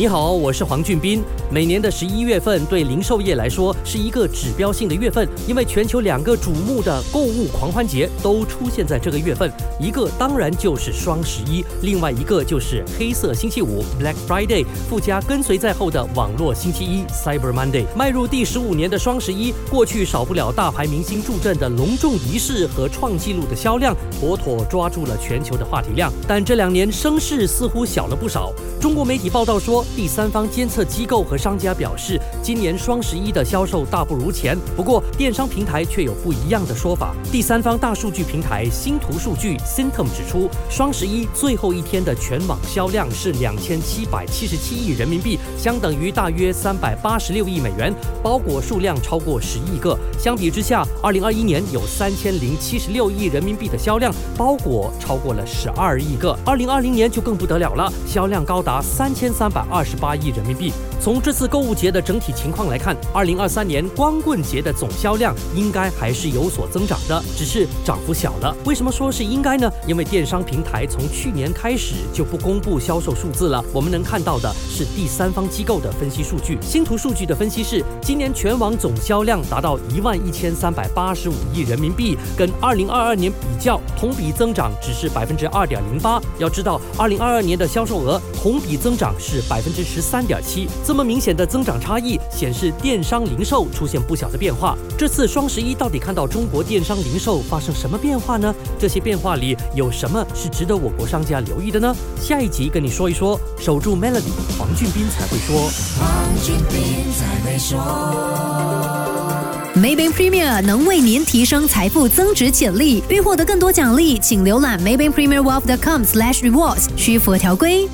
你好，我是黄俊斌。每年的十一月份对零售业来说是一个指标性的月份，因为全球两个瞩目的购物狂欢节都出现在这个月份，一个当然就是双十一，另外一个就是黑色星期五 （Black Friday），附加跟随在后的网络星期一 （Cyber Monday）。迈入第十五年的双十一，过去少不了大牌明星助阵的隆重仪式和创纪录的销量，妥妥抓住了全球的话题量。但这两年声势似乎小了不少。中国媒体报道说。第三方监测机构和商家表示，今年双十一的销售大不如前。不过，电商平台却有不一样的说法。第三方大数据平台星图数据 s y n t o m 指出，双十一最后一天的全网销量是两千七百七十七亿人民币，相等于大约三百八十六亿美元，包裹数量超过十亿个。相比之下，二零二一年有三千零七十六亿人民币的销量，包裹超过了十二亿个。二零二零年就更不得了了，销量高达三千三百二。二十八亿人民币。从这次购物节的整体情况来看，二零二三年光棍节的总销量应该还是有所增长的，只是涨幅小了。为什么说是应该呢？因为电商平台从去年开始就不公布销售数字了。我们能看到的是第三方机构的分析数据。星图数据的分析是，今年全网总销量达到一万一千三百八十五亿人民币，跟二零二二年比较，同比增长只是百分之二点零八。要知道，二零二二年的销售额同比增长是百百分之十三点七。这么明显的增长差异，显示电商零售出现不小的变化。这次双十一到底看到中国电商零售发生什么变化呢？这些变化里有什么是值得我国商家留意的呢？下一集跟你说一说。守住 Melody，黄俊斌才会说。黄俊斌才会说。Maybank Premier 能为您提升财富增值潜力。欲获得更多奖励，请浏览 Maybank Premier Wealth.com/slash rewards，需符合条规。